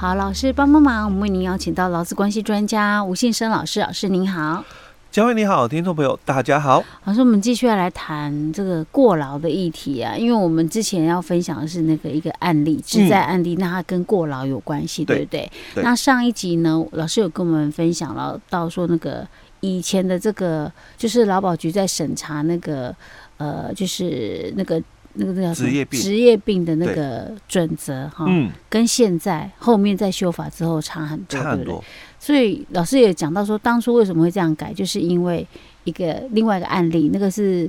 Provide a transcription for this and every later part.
好，老师帮帮忙，我们为您邀请到劳资关系专家吴信生老师，老师您好，嘉惠你好，听众朋友大家好。老师，我们继续要来谈这个过劳的议题啊，因为我们之前要分享的是那个一个案例，职在案例，那它跟过劳有关系，对不对？对。那上一集呢，老师有跟我们分享了到说那个以前的这个就是劳保局在审查那个呃，就是那个。那个叫？职业病，职业病的那个准则哈，嗯，跟现在后面在修法之后差很多，差很多，对不对？所以老师也讲到说，当初为什么会这样改，就是因为一个另外一个案例，那个是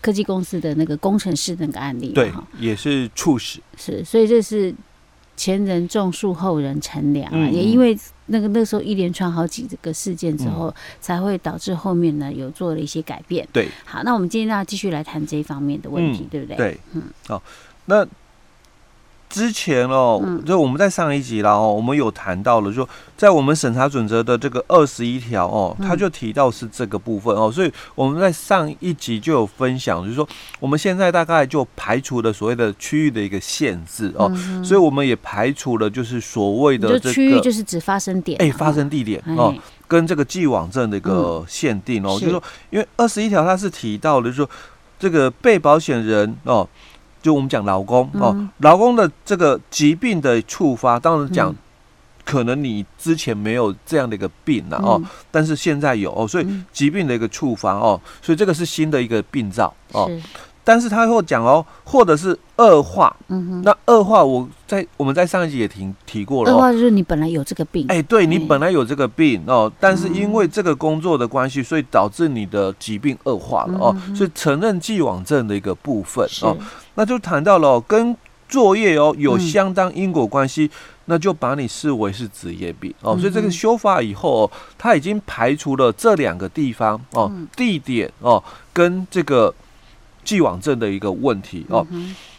科技公司的那个工程师那个案例，对，也是猝死，是，所以这是。前人种树，后人乘凉啊！嗯、也因为那个那时候一连串好几个事件之后，嗯、才会导致后面呢有做了一些改变。对，好，那我们今天要继续来谈这一方面的问题，嗯、对不对？对，嗯，好，那。之前哦，就我们在上一集了哦，我们有谈到了，就在我们审查准则的这个二十一条哦，他就提到是这个部分哦，所以我们在上一集就有分享，就是说我们现在大概就排除了所谓的区域的一个限制哦，所以我们也排除了就是所谓的这个区域就是指发生点，哎，发生地点哦，跟这个既往症的一个限定哦，就是说因为二十一条它是提到的，就是说这个被保险人哦。就我们讲劳工哦，劳工的这个疾病的触发，当然讲，可能你之前没有这样的一个病了哦，但是现在有哦，所以疾病的一个触发哦，所以这个是新的一个病灶哦。但是他会讲哦，或者是恶化，嗯哼，那恶化我在我们在上一集也提提过了，恶化就是你本来有这个病，哎，对你本来有这个病哦，但是因为这个工作的关系，所以导致你的疾病恶化了哦，所以承认既往症的一个部分哦，那就谈到了跟作业哦有相当因果关系，那就把你视为是职业病哦，所以这个修法以后哦，他已经排除了这两个地方哦，地点哦跟这个。既往症的一个问题哦，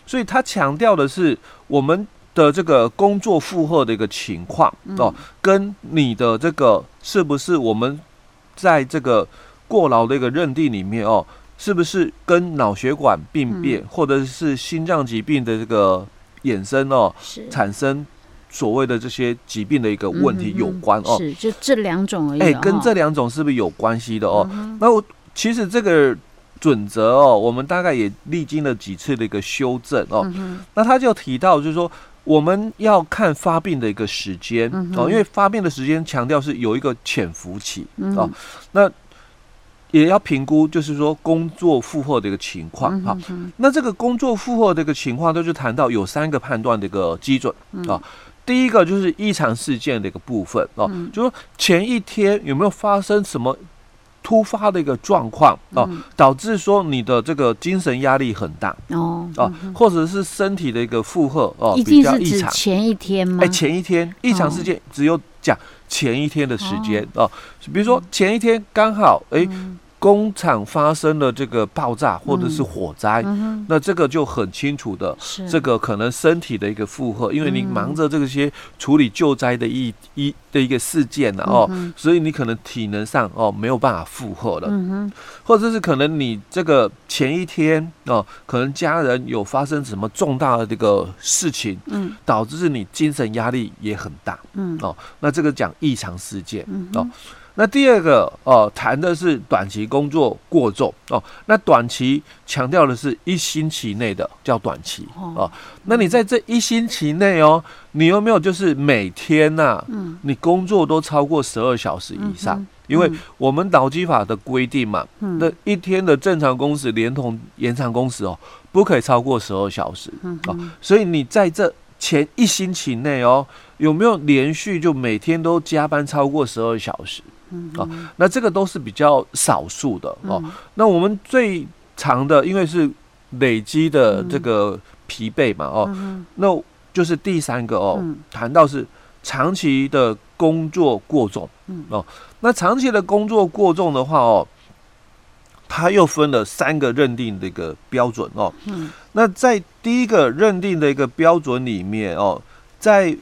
所以他强调的是我们的这个工作负荷的一个情况哦，跟你的这个是不是我们在这个过劳的一个认定里面哦，是不是跟脑血管病变或者是心脏疾病的这个衍生哦，产生所谓的这些疾病的一个问题有关哦，是就这两种而已，哎，跟这两种是不是有关系的哦？那我其实这个。准则哦，我们大概也历经了几次的一个修正哦。嗯、那他就提到，就是说我们要看发病的一个时间、嗯、哦，因为发病的时间强调是有一个潜伏期、嗯、哦。那也要评估，就是说工作负荷的一个情况哈。那这个工作负荷的一个情况，都是谈到有三个判断的一个基准啊、嗯哦。第一个就是异常事件的一个部分哦，嗯、就是说前一天有没有发生什么？突发的一个状况哦，导致说你的这个精神压力很大哦哦，或者是身体的一个负荷哦比较异常。前一天吗？哎，前一天异常事件只有讲前一天的时间哦，比如说前一天刚好哎。工厂发生了这个爆炸或者是火灾，那这个就很清楚的，这个可能身体的一个负荷，因为你忙着这些处理救灾的一一的一个事件呢哦，嗯、所以你可能体能上哦没有办法负荷了，嗯、哼。或者是可能你这个前一天哦，可能家人有发生什么重大的这个事情，嗯，导致你精神压力也很大，嗯。哦，那这个讲异常事件，嗯、哦。那第二个哦，谈的是短期工作过重哦。那短期强调的是一星期内的叫短期哦。那你在这一星期内哦，你有没有就是每天呐，嗯，你工作都超过十二小时以上因为我们劳基法的规定嘛，嗯那一天的正常工时连同延长工时哦，不可以超过十二小时嗯哦。所以你在这前一星期内哦，有没有连续就每天都加班超过十二小时？哦，那这个都是比较少数的哦。那我们最长的，因为是累积的这个疲惫嘛哦，那就是第三个哦，谈到是长期的工作过重哦。那长期的工作过重的话哦，它又分了三个认定的一个标准哦。那在第一个认定的一个标准里面哦，在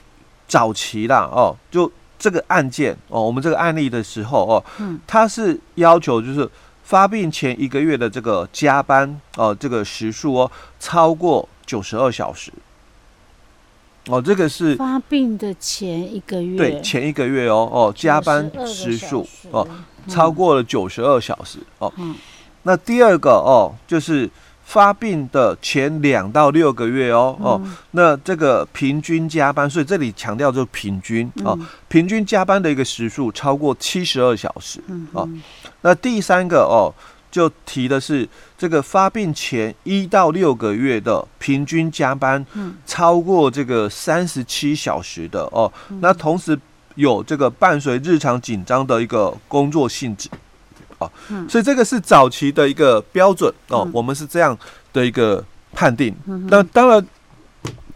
早期啦哦，就这个案件哦，我们这个案例的时候哦，嗯，他是要求就是发病前一个月的这个加班哦，这个时数哦超过九十二小时。哦，这个是发病的前一个月，对，前一个月哦哦，加班时数哦超过了九十二小时哦。那第二个哦，就是发病的前两到六个月哦哦，那这个平均加班，所以这里强调就是平均哦，平均加班的一个时数超过七十二小时哦。那第三个哦。就提的是这个发病前一到六个月的平均加班，超过这个三十七小时的哦，那同时有这个伴随日常紧张的一个工作性质，哦，所以这个是早期的一个标准哦，我们是这样的一个判定。那当然，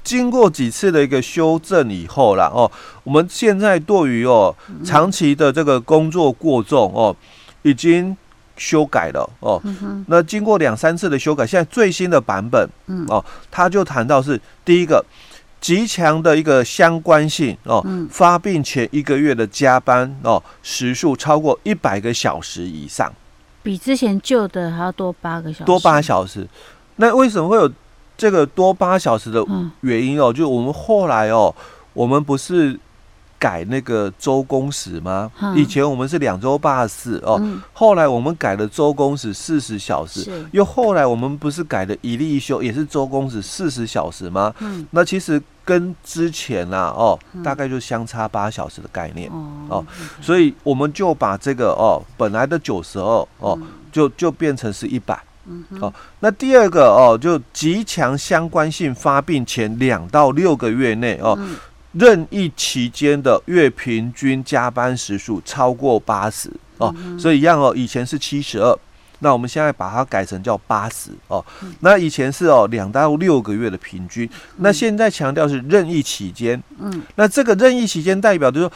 经过几次的一个修正以后啦，哦，我们现在对于哦长期的这个工作过重哦，已经。修改了哦，那经过两三次的修改，现在最新的版本，哦，他就谈到是第一个极强的一个相关性哦，发病前一个月的加班哦时数超过一百个小时以上，比之前旧的还要多八个小时，多八小时。那为什么会有这个多八小时的原因哦？就我们后来哦，我们不是。改那个周工时吗？以前我们是两周八十四哦，后来我们改了周工时四十小时，又后来我们不是改了一例一休，也是周工时四十小时吗？嗯。那其实跟之前啊哦，大概就相差八小时的概念。哦，所以我们就把这个哦本来的九十二哦，就就变成是一百哦。那第二个哦，就极强相关性发病前两到六个月内哦。任意期间的月平均加班时数超过八十哦，所以一样哦，以前是七十二，那我们现在把它改成叫八十哦。那以前是哦两到六个月的平均，那现在强调是任意期间。嗯，那这个任意期间代表就是说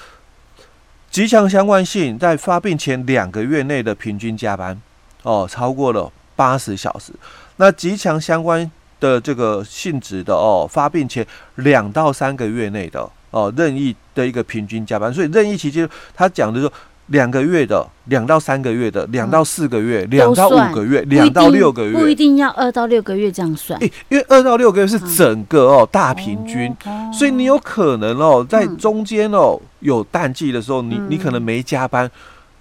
极强相关性，在发病前两个月内的平均加班哦超过了八十小时，那极强相关。的这个性质的哦，发病前两到三个月内的哦，任意的一个平均加班，所以任意期间他讲的说两个月的、两到三个月的、两到四个月、两到五个月、两到六个月，不一定要二到六个月这样算。诶，因为二到六个月是整个哦大平均，所以你有可能哦在中间哦有淡季的时候，你你可能没加班，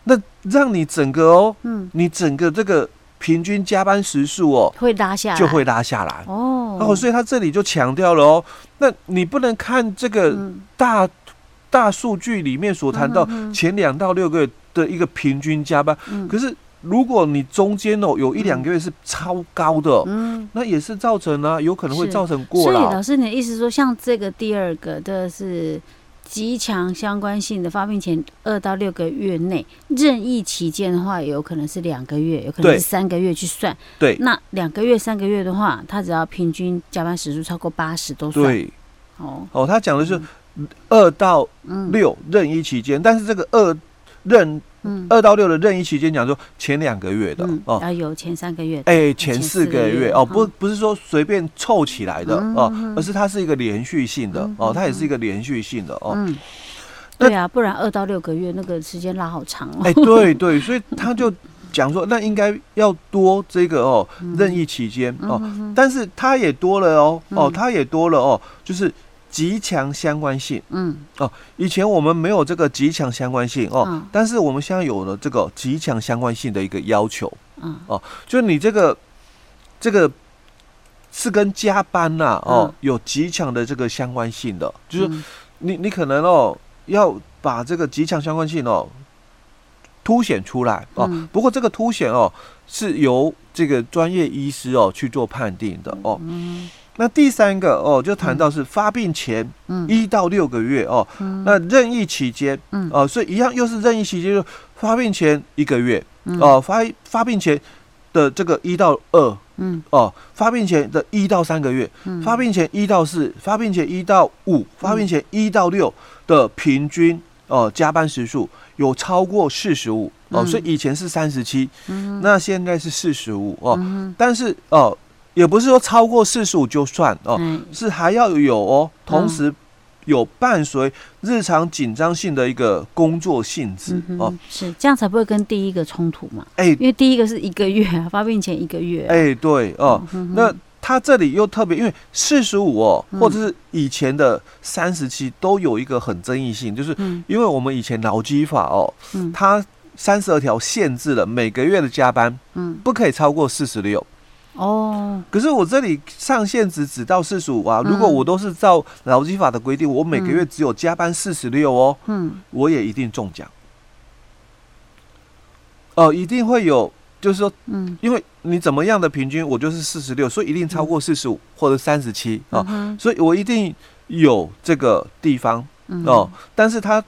那让你整个哦，嗯，你整个这个。平均加班时数哦，会拉下来，就会拉下来。哦。然后，所以他这里就强调了哦，那你不能看这个大、嗯、大数据里面所谈到前两到六个月的一个平均加班，嗯、可是如果你中间哦有一两个月是超高的，嗯，那也是造成啊，有可能会造成过劳。所以老师，你的意思说，像这个第二个的是。极强相关性的发病前二到六个月内任意期间的话，有可能是两个月，有可能是三个月去算。对，那两个月、三个月的话，他只要平均加班时数超过八十都算。对，哦哦，他讲的是二到六任意期间，嗯、但是这个二任。嗯，二到六的任意期间讲说前两个月的哦，要有前三个月，哎，前四个月哦，不不是说随便凑起来的哦，而是它是一个连续性的哦，它也是一个连续性的哦。嗯，对啊，不然二到六个月那个时间拉好长哦。哎，对对，所以他就讲说，那应该要多这个哦，任意期间哦，但是他也多了哦哦，他也多了哦，就是。极强相关性，嗯。哦，以前我们没有这个极强相关性哦，嗯、但是我们现在有了这个极强相关性的一个要求，嗯。哦，就你这个这个是跟加班呐、啊、哦、嗯、有极强的这个相关性的，就是你你可能哦要把这个极强相关性哦凸显出来哦。嗯。不过这个凸显哦，是由这个专业医师哦去做判定的哦。嗯那第三个哦，就谈到是发病前一到六个月哦，嗯。那任意期间，嗯。哦，所以一样又是任意期间，就发病前一个月嗯。哦，发发病前的这个一到二嗯。哦，发病前的一到三个月，嗯。发病前一到四，发病前一到五，发病前一到六的平均哦加班时数有超过四十五哦，嗯。所以以前是三十七，嗯那现在是四十五哦，嗯但是哦，也不是说超过四十五就算哦，哎是还要有哦，同时有伴随日常紧张性的一个工作性质哦。是这样才不会跟第一个冲突嘛？哎。因为第一个是一个月啊，发病前一个月啊，哎对哦，嗯哼。那他这里又特别，因为四十五哦，嗯。或者是以前的三十七都有一个很争议性，就是嗯。因为我们以前劳基法哦，嗯。它三十二条限制了每个月的加班嗯。不可以超过四十六。哦，可是我这里上限值只到四十五啊，嗯。如果我都是照劳基法的规定，我每个月只有加班四十六哦，嗯。我也一定中奖。哦，一定会有，就是说，嗯。因为你怎么样的平均，我就是四十六，所以一定超过四十五或者三十七哦，所以我一定有这个地方嗯。哦，但是他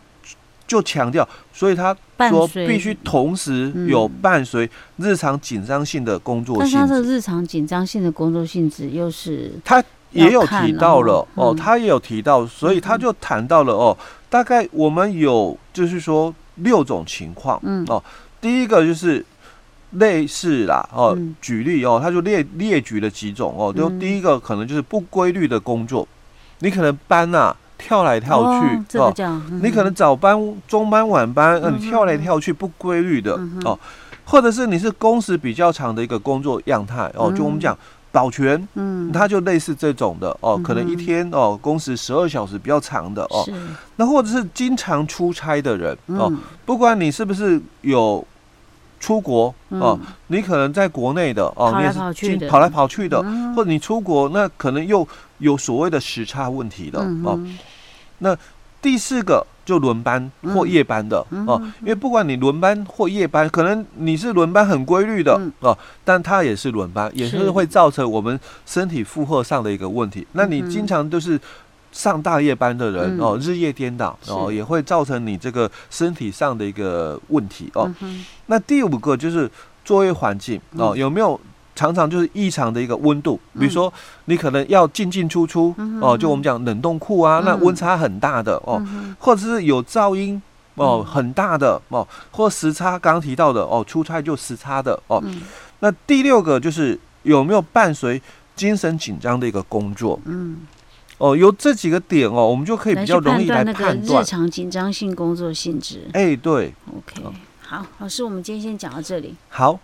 就强调，所以他说必须同时有嗯伴随日常紧张性的工作性但是他的。日常紧张性的工作性质又是他也有提到了哦他也有提到，所以他就谈到了哦，大概我们有就是说六种情况嗯。哦，第一个就是类似啦哦嗯，举例哦，他就列列举了几种哦，就嗯。第一个可能就是不规律的工作，你可能班啊跳来跳哦去哦，这个叫嗯。你可能早班、中班、晚班，你跳来跳去不规律的嗯哦，或者是你是工时比较长的一个工作样态哦，就我们讲保全。嗯。它就类似这种的哦，嗯可能一天哦工时十二小时比较长的哦，那或者是经常出差的人哦，嗯不管你是不是有出国哦，嗯你可能在国内的哦，跑来你也是跑来跑去的，嗯。或者你出国那可能又有所谓的时差问题的哦。那第四个就轮班或夜班的、嗯哦，因为不管你轮班或夜班，可能你是轮班很规律的、嗯。哦，但它也是轮班，也是是会造成我们身体负荷上的一个问题。那你经常就是上大夜班的人、嗯。哦，日夜颠倒哦，也会造成你这个身体上的一个问题哦。嗯那第五个就是。作业环境哦，嗯有没有常常就是异常的一个温度？比如说你可能要进进出出哦，就我们讲冷冻库啊，那嗯温差很大的哦。或者是有噪音哦，嗯很大的哦，或时差，刚刚提到的哦，出差就时差的哦。嗯那第六个就是有没有伴随精神紧张的一个工作嗯，哦，有这几个点哦，我们就可以比较容易来判断日。常紧张性工作性质。哎，对，OK，好，老师，我们今天先讲到这里。好。